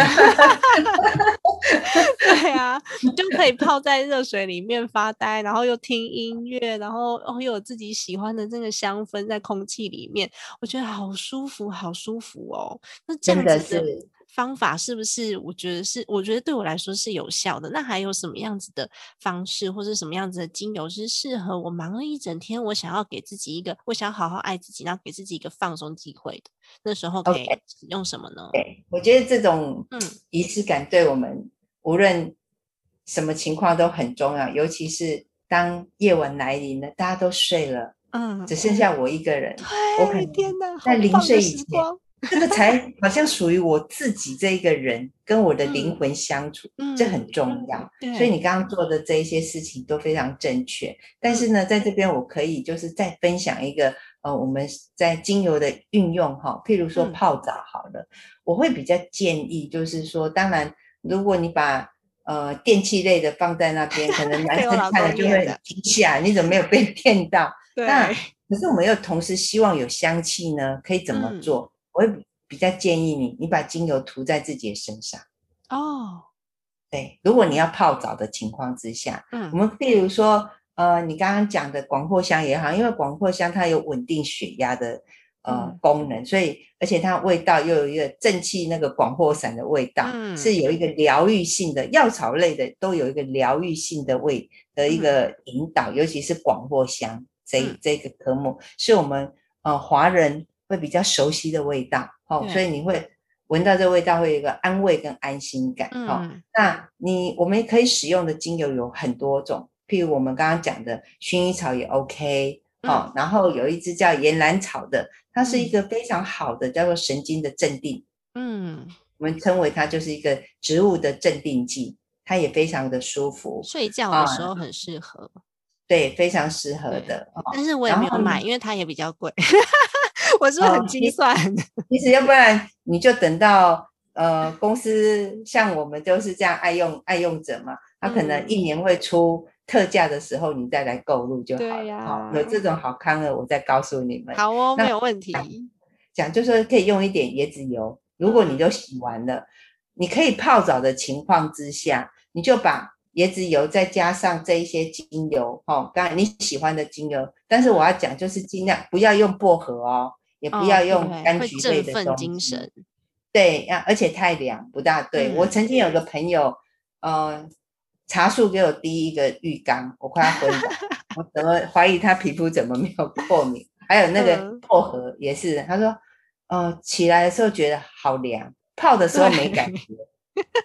对啊，就可以泡在热水里面发呆，然后又听音乐，然后哦又有自己喜欢的这个香氛在空气里面，我觉得好舒服，好舒服哦。那这样子的。方法是不是？我觉得是，我觉得对我来说是有效的。那还有什么样子的方式，或者什么样子的精油是适合我忙了一整天，我想要给自己一个，我想好好爱自己，然后给自己一个放松机会的？那时候可以使用什么呢？对，我觉得这种嗯仪式感对我们无论什么情况都很重要，尤其是当夜晚来临了，大家都睡了，嗯，只剩下我一个人，我可能天哪，在临睡以前，这个才好像属于我自己这一个人，跟我的灵魂相处，这很重要。所以你刚刚做的这一些事情都非常正确。但是呢，在这边我可以就是再分享一个，呃，我们在精油的运用哈，譬如说泡澡好了，我会比较建议，就是说，当然，如果你把呃电器类的放在那边，可能男生看了就会惊吓，你怎么没有被 电到？那可是我们又同时希望有香气呢，可以怎么做？我会比较建议你，你把精油涂在自己的身上。哦，对，如果你要泡澡的情况之下，嗯，我们譬如说，呃，你刚刚讲的广藿香也好，因为广藿香它有稳定血压的呃功能，所以而且它味道又有一个正气那个广藿散的味道，是有一个疗愈性的药草类的都有一个疗愈性的味的一个引导，尤其是广藿香。这这个科目是我们呃华人会比较熟悉的味道，哦，所以你会闻到这味道会有一个安慰跟安心感，哦。那你我们可以使用的精油有很多种，譬如我们刚刚讲的薰衣草也 OK，哦，然后有一支叫岩兰草的，它是一个非常好的叫做神经的镇定，嗯，我们称为它就是一个植物的镇定剂，它也非常的舒服，睡觉的时候很适合。对，非常适合的。但是我也没有买，因为它也比较贵。我是不是很精算？其实要不然你就等到呃公司像我们就是这样爱用爱用者嘛，他可能一年会出特价的时候，你再来购入就好了。有这种好康的，我再告诉你们。好哦，没有问题。讲就是可以用一点椰子油，如果你都洗完了，你可以泡澡的情况之下，你就把。椰子油再加上这一些精油，哦，当然你喜欢的精油，但是我要讲就是尽量不要用薄荷哦，也不要用柑橘类的东西。对，呀，而且太凉不大对。我曾经有个朋友，呃，茶树给我滴一个浴缸，我快要昏倒，我怎么怀疑他皮肤怎么没有过敏？还有那个薄荷也是，他说，呃，起来的时候觉得好凉，泡的时候没感觉。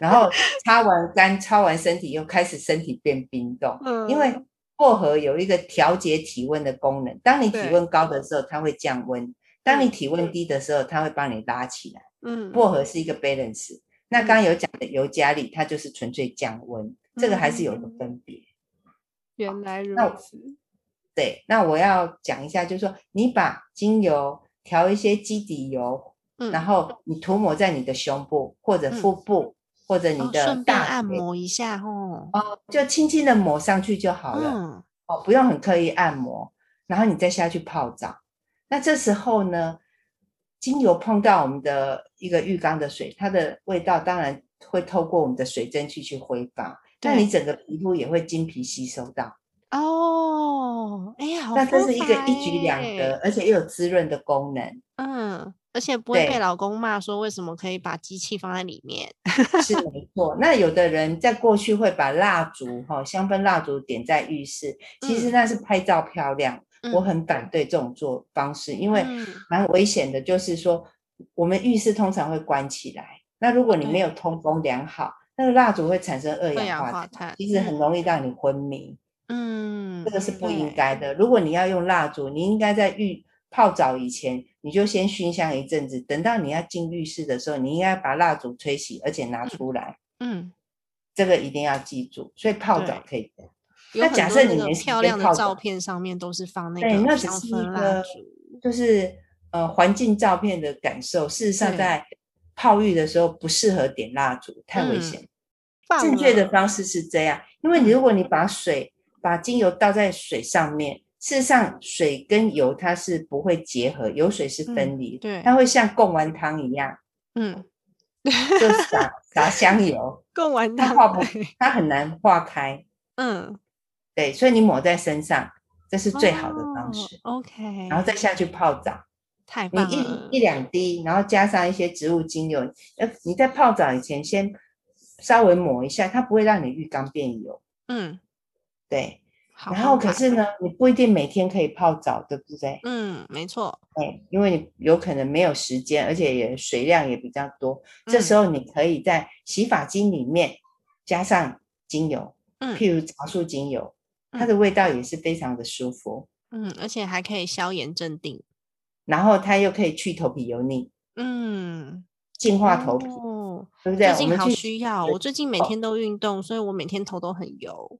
然后擦完干，擦完身体又开始身体变冰冻，因为薄荷有一个调节体温的功能。当你体温高的时候，它会降温；当你体温低的时候，它会帮你拉起来。嗯，薄荷是一个 balance。那刚刚有讲的尤加利，它就是纯粹降温，这个还是有个分别。原来如此。对，那我要讲一下，就是说你把精油调一些基底油，然后你涂抹在你的胸部或者腹部。或者你的大按摩一下哦，哦，就轻轻的抹上去就好了，哦，不用很刻意按摩，然后你再下去泡澡。那这时候呢，精油碰到我们的一个浴缸的水，它的味道当然会透过我们的水蒸气去挥发，那你整个皮肤也会精皮吸收到。哦，哎呀，那这是一个一举两得，而且又有滋润的功能。嗯。而且不会被老公骂说为什么可以把机器放在里面？是没错。那有的人在过去会把蜡烛哈香氛蜡烛点在浴室，其实那是拍照漂亮。我很反对这种做方式，因为蛮危险的。就是说，我们浴室通常会关起来，那如果你没有通风良好，那个蜡烛会产生二氧化碳，其实很容易让你昏迷。嗯，这个是不应该的。如果你要用蜡烛，你应该在浴泡澡以前。你就先熏香一阵子，等到你要进浴室的时候，你应该把蜡烛吹熄，而且拿出来。嗯，这个一定要记住。所以泡澡可以。那假设你漂亮的照片上面都是放那个香氛蜡烛，就是呃环境照片的感受。事实上，在泡浴的时候不适合点蜡烛，太危险。正确的方式是这样，因为你如果你把水把精油倒在水上面。事实上，水跟油它是不会结合，油水是分离，对，它会像贡丸汤一样，嗯，就撒撒香油，贡丸汤化不，它很难化开，嗯，对，所以你抹在身上，这是最好的方式，OK，然后再下去泡澡，太棒了，你一一两滴，然后加上一些植物精油，呃，你在泡澡以前先稍微抹一下，它不会让你浴缸变油，嗯，对。然后可是呢，你不一定每天可以泡澡，对不对？嗯，没错。哎，因为你有可能没有时间，而且也水量也比较多。这时候你可以在洗发精里面加上精油，嗯，譬如茶树精油，它的味道也是非常的舒服。嗯，而且还可以消炎镇定，然后它又可以去头皮油腻，嗯，净化头皮，对不对？最近好需要，我最近每天都运动，所以我每天头都很油，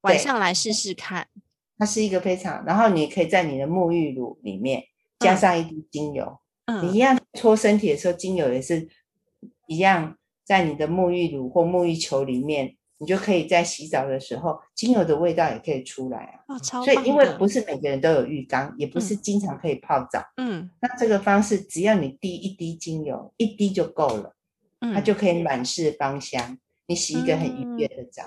晚上来试试看。它是一个非常，然后你可以在你的沐浴乳里面加上一滴精油，嗯，你一样搓身体的时候，精油也是一样在你的沐浴乳或沐浴球里面。你就可以在洗澡的时候，精油的味道也可以出来啊。所以因为不是每个人都有浴缸，也不是经常可以泡澡。嗯，那这个方式只要你滴一滴精油，一滴就够了，它就可以满室芳香，你洗一个很愉悦的澡。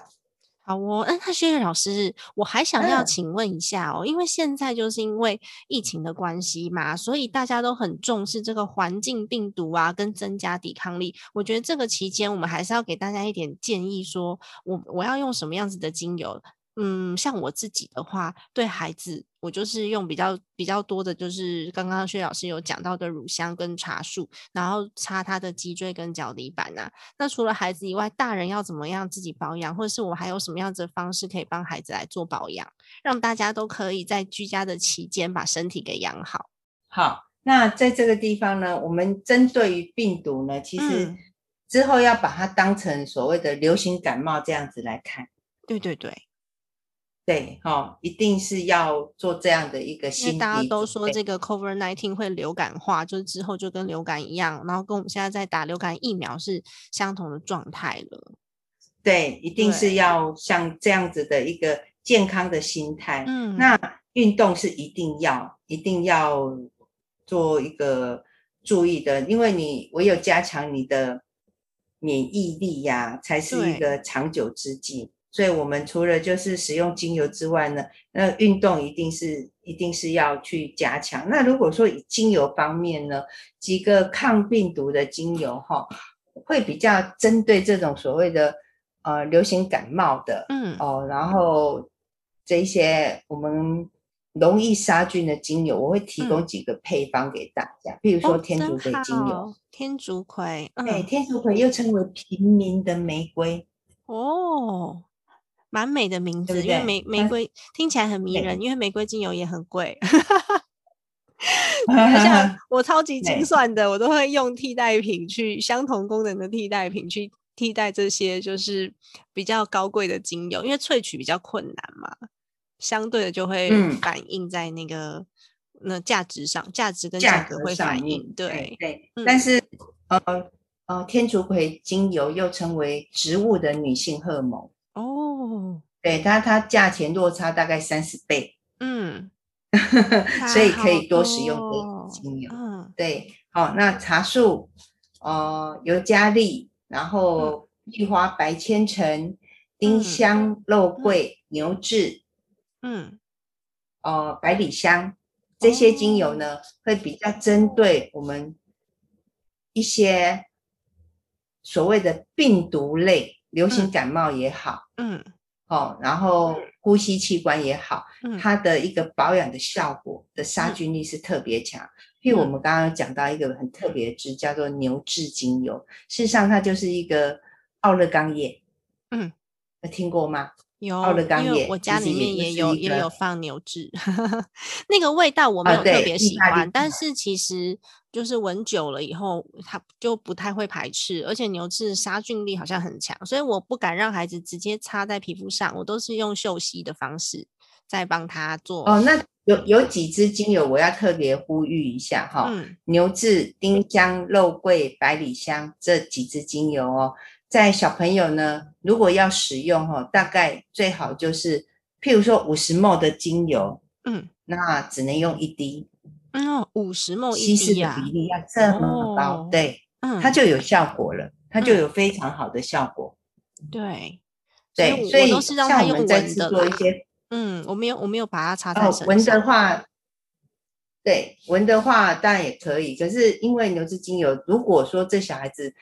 好哦，那他薛岳老师，我还想要请问一下哦，因为现在就是因为疫情的关系嘛，所以大家都很重视这个环境病毒啊，跟增加抵抗力。我觉得这个期间，我们还是要给大家一点建议，说我我要用什么样子的精油。嗯，像我自己的话，对孩子，我就是用比较比较多的，就是刚刚薛老师有讲到的乳香跟茶树，然后擦他的脊椎跟脚底板呐。那除了孩子以外，大人要怎么样自己保养，或者是我还有什么样子的方式可以帮孩子来做保养，让大家都可以在居家的期间把身体给养好。好，那在这个地方呢，我们针对于病毒呢，其实之后要把它当成所谓的流行感冒这样子来看。对对对。对，哈，一定是要做这样的一个心理。大家都说这个 COVID nineteen 会流感化，就是之后就跟流感一样，然后跟我们现在在打流感疫苗是相同的状态了。对，一定是要像这样子的一个健康的心态。嗯，那运动是一定要、一定要做一个注意的，因为你唯有加强你的免疫力呀，才是一个长久之计。所以，我们除了就是使用精油之外呢，那运动一定是一定是要去加强。那如果说以精油方面呢，几个抗病毒的精油哈，会比较针对这种所谓的呃流行感冒的，嗯哦，然后这些我们容易杀菌的精油，我会提供几个配方给大家，比如说天竺葵精油，天竺葵，对，天竺葵又称为平民的玫瑰，哦。蛮美的名字，因为玫玫瑰听起来很迷人，因为玫瑰精油也很贵。像我超级精算的，我都会用替代品去相同功能的替代品去替代这些就是比较高贵的精油，因为萃取比较困难嘛，相对的就会反映在那个那价值上，价值跟价格会反映。对对，但是呃呃，天竺葵精油又称为植物的女性荷尔蒙。哦，对它，它价钱落差大概三十倍，嗯，所以可以多使用的精油，嗯，对，好，那茶树，呃，尤加利，然后。玉花白千层、丁香、肉桂、牛至，嗯，呃，百里香。这些精油呢，会比较针对我们一些所谓的病毒类。流行感冒也好，嗯，哦，然后呼吸器官也好，它的一个保养的效果的杀菌力是特别强。譬如我们刚刚讲到一个很特别的汁，叫做牛至精油，事实上它就是一个奥勒冈液，嗯，有听过吗？有，因为我家里面也有也有放牛至，那个味道我没有特别喜欢，但是其实。就是闻久了以后，它就不太会排斥，而且牛至杀菌力好像很强，所以我不敢让孩子直接擦在皮肤上，我都是用嗅吸的方式在帮他做。哦，那有有几支精油我要特别呼吁一下哈，牛至、丁香、肉桂、百里香这几支精油哦，在小朋友呢，如果要使用哈，大概最好就是譬如说五十 ml 的精油，嗯，那只能用一滴。哦，五十毫稀释的比例要这么高，对，嗯，它就有效果了，它就有非常好的效果。对，对，所以像我们在制作一些，嗯，我没有，我没有把它擦在身上。闻的话，对，闻的话当然也可以，可是因为牛至精油，如果说这小孩子，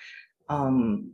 嗯，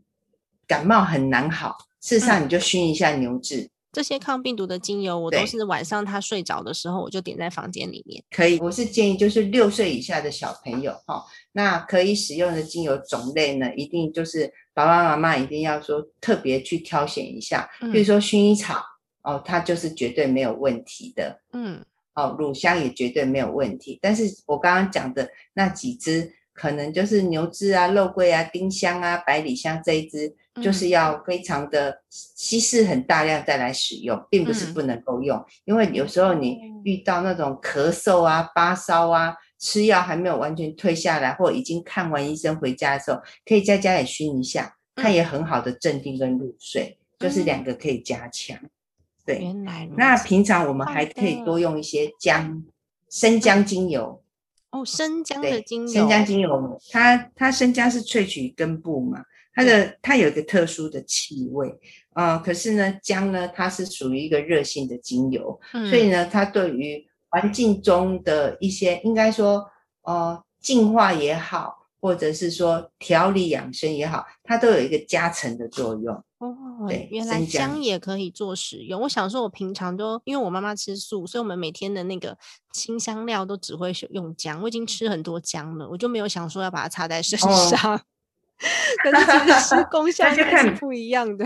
感冒很难好，事实上你就熏一下牛至。这些抗病毒的精油，我都是晚上他睡着的时候，我就点在房间里面。可以，我是建议就是六岁以下的小朋友哈，那可以使用的精油种类呢，一定就是爸爸妈妈一定要说特别去挑选一下，比如说薰衣草哦，它就是绝对没有问题的。嗯，哦，乳香也绝对没有问题。但是我刚刚讲的那几支，可能就是牛至啊、肉桂啊、丁香啊、百里香这一支，就是要非常的稀释很大量再来使用，并不是不能够用。因为有时候你遇到那种咳嗽啊、发烧啊，吃药还没有完全退下来，或已经看完医生回家的时候，可以在家里熏一下，它也很好的镇定跟入睡，就是两个可以加强。对，原来那平常我们还可以多用一些姜、生姜精油。哦，生姜的精油，生姜精油，它它生姜是萃取根部嘛，它的它有一个特殊的气味，呃，可是呢，姜呢，它是属于一个热性的精油，所以呢，它对于环境中的一些，应该说，呃，净化也好。或者是说调理养生也好，它都有一个加成的作用哦。对，原来姜也可以做使用。我想说，我平常都因为我妈妈吃素，所以我们每天的那个清香料都只会用姜。我已经吃很多姜了，我就没有想说要把它擦在身上。可是其实功效 是不一样的。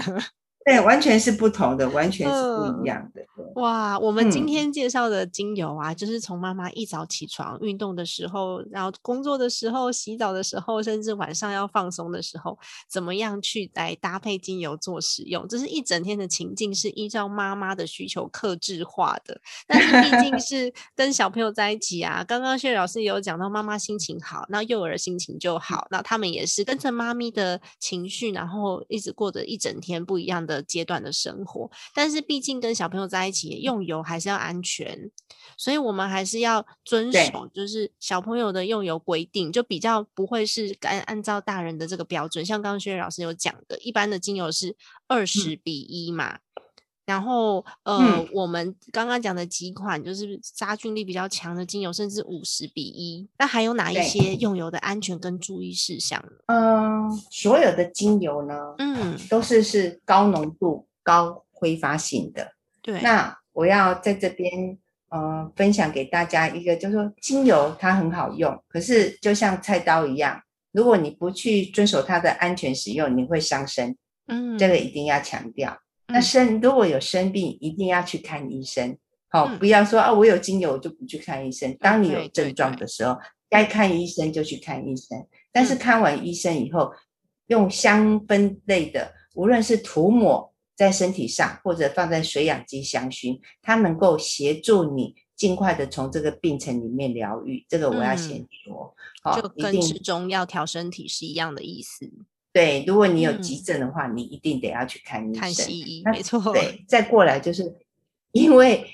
对，完全是不同的，完全是不一样的。哇，我们今天介绍的精油啊，就是从妈妈一早起床运动的时候，然后工作的时候、洗澡的时候，甚至晚上要放松的时候，怎么样去来搭配精油做使用？这是一整天的情境是依照妈妈的需求克制化的。但是毕竟是跟小朋友在一起啊，刚刚谢老师也有讲到，妈妈心情好，那幼儿心情就好，那他们也是跟着妈咪的情绪，然后一直过着一整天不一样的。阶段的生活，但是毕竟跟小朋友在一起用油还是要安全，所以我们还是要遵守，就是小朋友的用油规定，就比较不会是按按照大人的这个标准。像刚刚薛老师有讲的，一般的精油是二十比一嘛，然后呃，我们刚刚讲的几款就是杀菌力比较强的精油，甚至五十比一。那还有哪一些用油的安全跟注意事项呢？嗯，所有的精油呢，嗯，都是是高浓度、高挥发性的。对。那我要在这边呃分享给大家一个，就是说精油它很好用，可是就像菜刀一样，如果你不去遵守它的安全使用，你会伤身。嗯，这个一定要强调。那生如果有生病，一定要去看医生。好，不要说啊，我有精油我就不去看医生。当你有症状的时候，该看医生就去看医生。但是看完医生以后，用香氛类的，无论是涂抹在身体上，或者放在水养机香薰，它能够协助你尽快的从这个病程里面疗愈。这个我要先说，就跟吃中药调身体是一样的意思。对，如果你有急症的话，你一定得要去看医生。看西医，没错。对，再过来就是，因为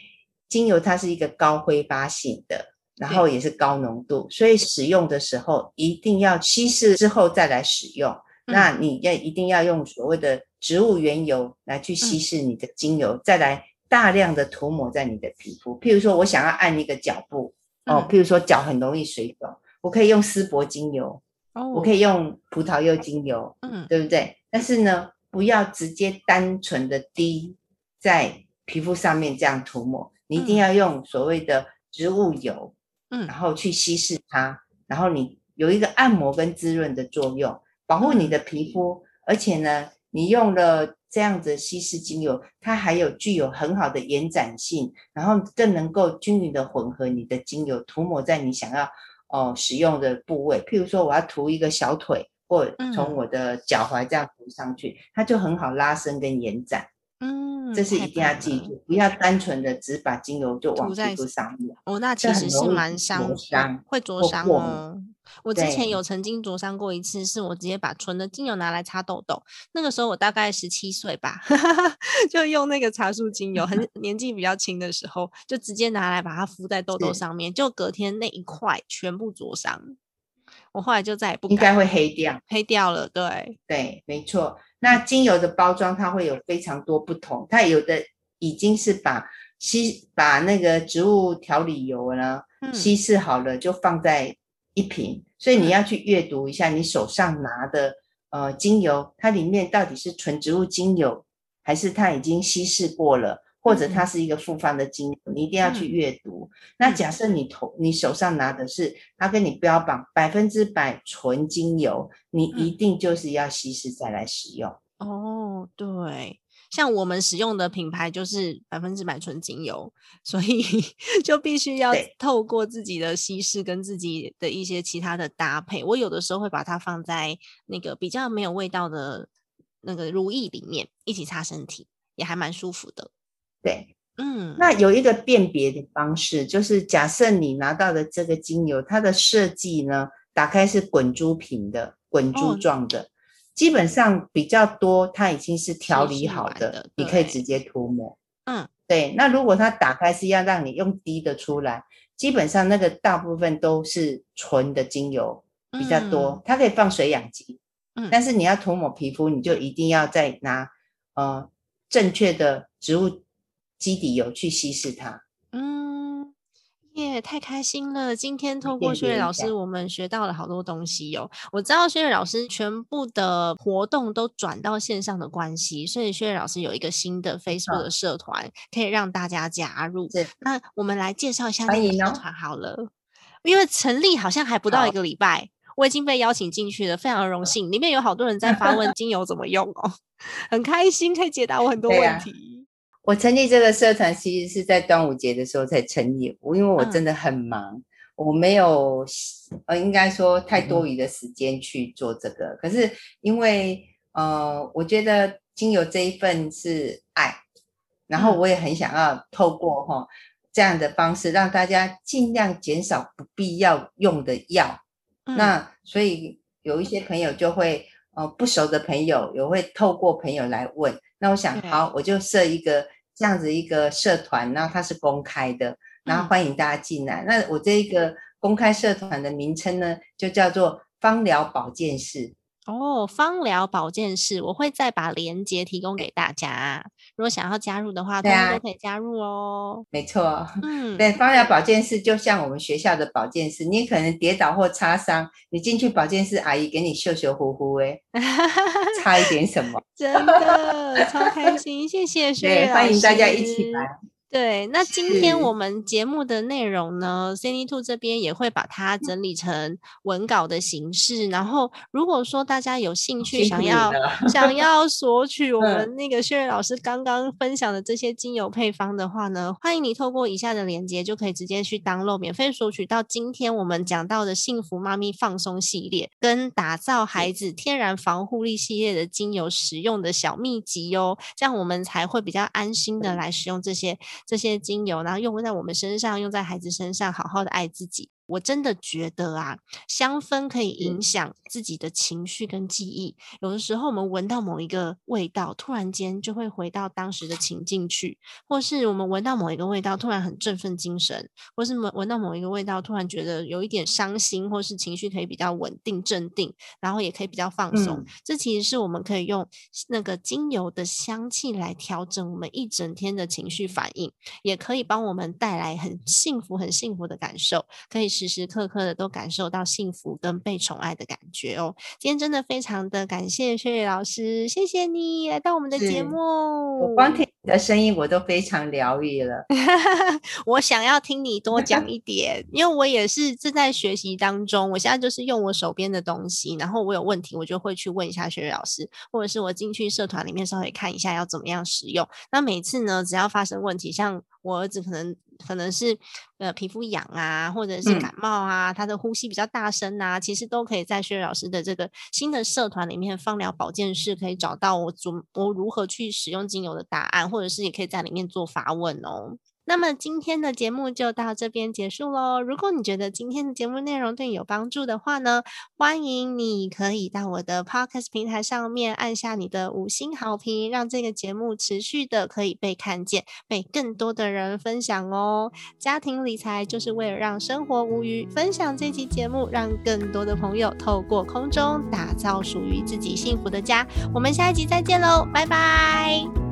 精油它是一个高挥发性的，然后也是高浓度，所以使用的时候一定要稀释之后再来使用。那你要一定要用所谓的植物原油来去稀释你的精油，再来大量的涂抹在你的皮肤。譬如说我想要按一个脚部，哦，譬如说脚很容易水肿，我可以用丝柏精油。我可以用葡萄柚精油，嗯，对不对？但是呢，不要直接单纯的滴在皮肤上面这样涂抹，你一定要用所谓的植物油，嗯，然后去稀释它，然后你有一个按摩跟滋润的作用，保护你的皮肤。而且呢，你用了这样子稀释精油，它还有具有很好的延展性，然后更能够均匀的混合你的精油，涂抹在你想要。哦，使用的部位，譬如说我要涂一个小腿，或从我的脚踝这样涂上去，它就很好拉伸跟延展。嗯，这是一定要记住，不要单纯的只把精油就往皮肤上面。哦，那其实是蛮伤，会灼伤哦。我之前有曾经灼伤过一次，是我直接把纯的精油拿来擦痘痘。那个时候我大概十七岁吧，就用那个茶树精油，很 年纪比较轻的时候，就直接拿来把它敷在痘痘上面，就隔天那一块全部灼伤。我后来就再也不应该会黑掉，黑掉了。对对，没错。那精油的包装它会有非常多不同，它有的已经是把稀把那个植物调理油呢稀释好了，就放在一瓶，所以你要去阅读一下你手上拿的呃精油，它里面到底是纯植物精油，还是它已经稀释过了。或者它是一个复方的精油，你一定要去阅读。那假设你头你手上拿的是它跟你标榜百分之百纯精油，你一定就是要稀释再来使用。哦，对，像我们使用的品牌就是百分之百纯精油，所以 就必须要透过自己的稀释跟自己的一些其他的搭配。我有的时候会把它放在那个比较没有味道的那个如意里面一起擦身体，也还蛮舒服的。对。嗯，那有一个辨别的方式，就是假设你拿到的这个精油，它的设计呢，打开是滚珠瓶的，滚珠状的，基本上比较多，它已经是调理好的，你可以直接涂抹。嗯，对。那如果它打开是要让你用滴的出来，基本上那个大部分都是纯的精油比较多，它可以放水养肌。嗯，但是你要涂抹皮肤，你就一定要再拿呃正确的植物。基底油去稀释它，嗯，耶，太开心了！今天透过薛瑞老师，我们学到了好多东西哟。我知道薛瑞老师全部的活动都转到线上的关系，所以薛瑞老师有一个新的 Facebook 的社团，可以让大家加入。那我们来介绍一下那个社团好了，因为成立好像还不到一个礼拜，我已经被邀请进去了，非常的荣幸。里面有好多人在发问 精油怎么用哦，很开心可以解答我很多问题。我成立这个社团，其实是在端午节的时候才成立。我因为我真的很忙，我没有呃，应该说太多余的时间去做这个。可是因为呃，我觉得精油这一份是爱，然后我也很想要透过哈这样的方式，让大家尽量减少不必要用的药。那所以有一些朋友就会呃不熟的朋友也会透过朋友来问。那我想，好，我就设一个这样子一个社团，然后它是公开的，然后欢迎大家进来。那我这一个公开社团的名称呢，就叫做芳疗保健室。哦，芳疗保健室，我会再把链接提供给大家。如果想要加入的话，大家都可以加入哦。没错，嗯，对，芳疗保健室就像我们学校的保健室，你可能跌倒或擦伤，你进去保健室，阿姨给你秀秀呼呼，哎，擦一点什么？真的超开心，谢谢对，欢迎大家一起来。对，那今天我们节目的内容呢，Cindy Two 这边也会把它整理成文稿的形式。然后，如果说大家有兴趣，想要想 要索取我们那个薛瑞老师刚刚分享的这些精油配方的话呢，欢迎你透过以下的链接，就可以直接去 download 免费索取到今天我们讲到的幸福妈咪放松系列，跟打造孩子天然防护力系列的精油使用的小秘籍哟。这样我们才会比较安心的来使用这些。这些精油，然后用在我们身上，用在孩子身上，好好的爱自己。我真的觉得啊，香氛可以影响自己的情绪跟记忆。有的时候，我们闻到某一个味道，突然间就会回到当时的情境去；或是我们闻到某一个味道，突然很振奋精神；或是闻闻到某一个味道，突然觉得有一点伤心，或是情绪可以比较稳定镇定，然后也可以比较放松。这其实是我们可以用那个精油的香气来调整我们一整天的情绪反应，也可以帮我们带来很幸福、很幸福的感受，可以。时时刻刻的都感受到幸福跟被宠爱的感觉哦。今天真的非常的感谢薛瑞老师，谢谢你来到我们的节目。我光听你的声音，我都非常疗愈了。我想要听你多讲 一点，因为我也是正在学习当中。我现在就是用我手边的东西，然后我有问题，我就会去问一下薛瑞老师，或者是我进去社团里面稍微看一下要怎么样使用。那每次呢，只要发生问题，像我儿子可能。可能是呃皮肤痒啊，或者是感冒啊，他的呼吸比较大声啊，其实都可以在薛老师的这个新的社团里面，芳疗保健室可以找到我怎我如何去使用精油的答案，或者是也可以在里面做发问哦。那么今天的节目就到这边结束喽。如果你觉得今天的节目内容对你有帮助的话呢，欢迎你可以到我的 Podcast 平台上面按下你的五星好评，让这个节目持续的可以被看见，被更多的人分享哦。家庭理财就是为了让生活无虞，分享这期节目，让更多的朋友透过空中打造属于自己幸福的家。我们下一集再见喽，拜拜。